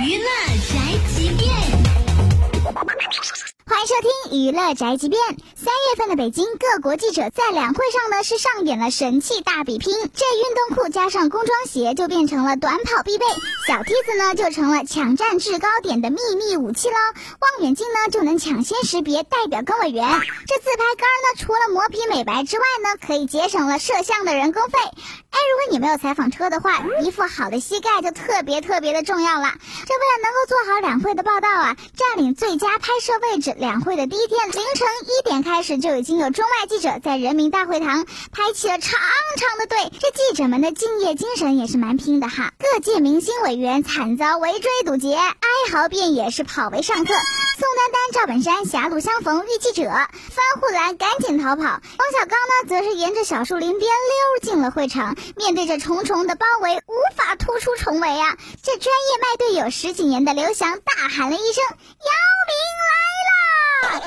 娱乐宅急便，欢迎收听娱乐宅急便。三月份的北京，各国记者在两会上呢是上演了神器大比拼，这运动裤加上工装鞋就变成了短跑必备，小梯子呢就成了抢占制高点的秘密武器喽，望远镜呢就能抢先识别代表跟委员。这自拍杆呢除了磨皮美白之外呢，可以节省了摄像的人工费。如果你没有采访车的话，一副好的膝盖就特别特别的重要了。这为了能够做好两会的报道啊，占领最佳拍摄位置，两会的第一天凌晨开始就已经有中外记者在人民大会堂排起了长长的队。这记者们的敬业精神也是蛮拼的哈。各界明星委员惨遭围追堵截，哀嚎遍野，是跑为上客。宋丹丹、赵本山狭路相逢遇记者，方护栏赶紧逃跑。王小刚呢，则是沿着小树林边溜进了会场，面对着重重的包围，无法突出重围啊！这专业卖队友十几年的刘翔大喊了一声：“呀！”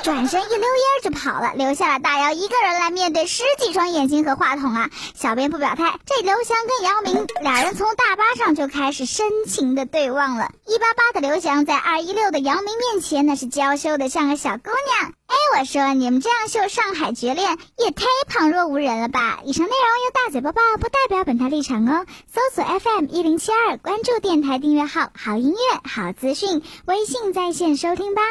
转身一溜烟就跑了，留下了大姚一个人来面对十几双眼睛和话筒啊！小编不表态，这刘翔跟姚明俩人从大巴上就开始深情的对望了。一八八的刘翔在二一六的姚明面前，那是娇羞的像个小姑娘。哎，我说你们这样秀上海绝恋，也太旁若无人了吧！以上内容由大嘴播报，不代表本台立场哦。搜索 FM 一零七二，关注电台订阅号，好音乐好资讯，微信在线收听吧。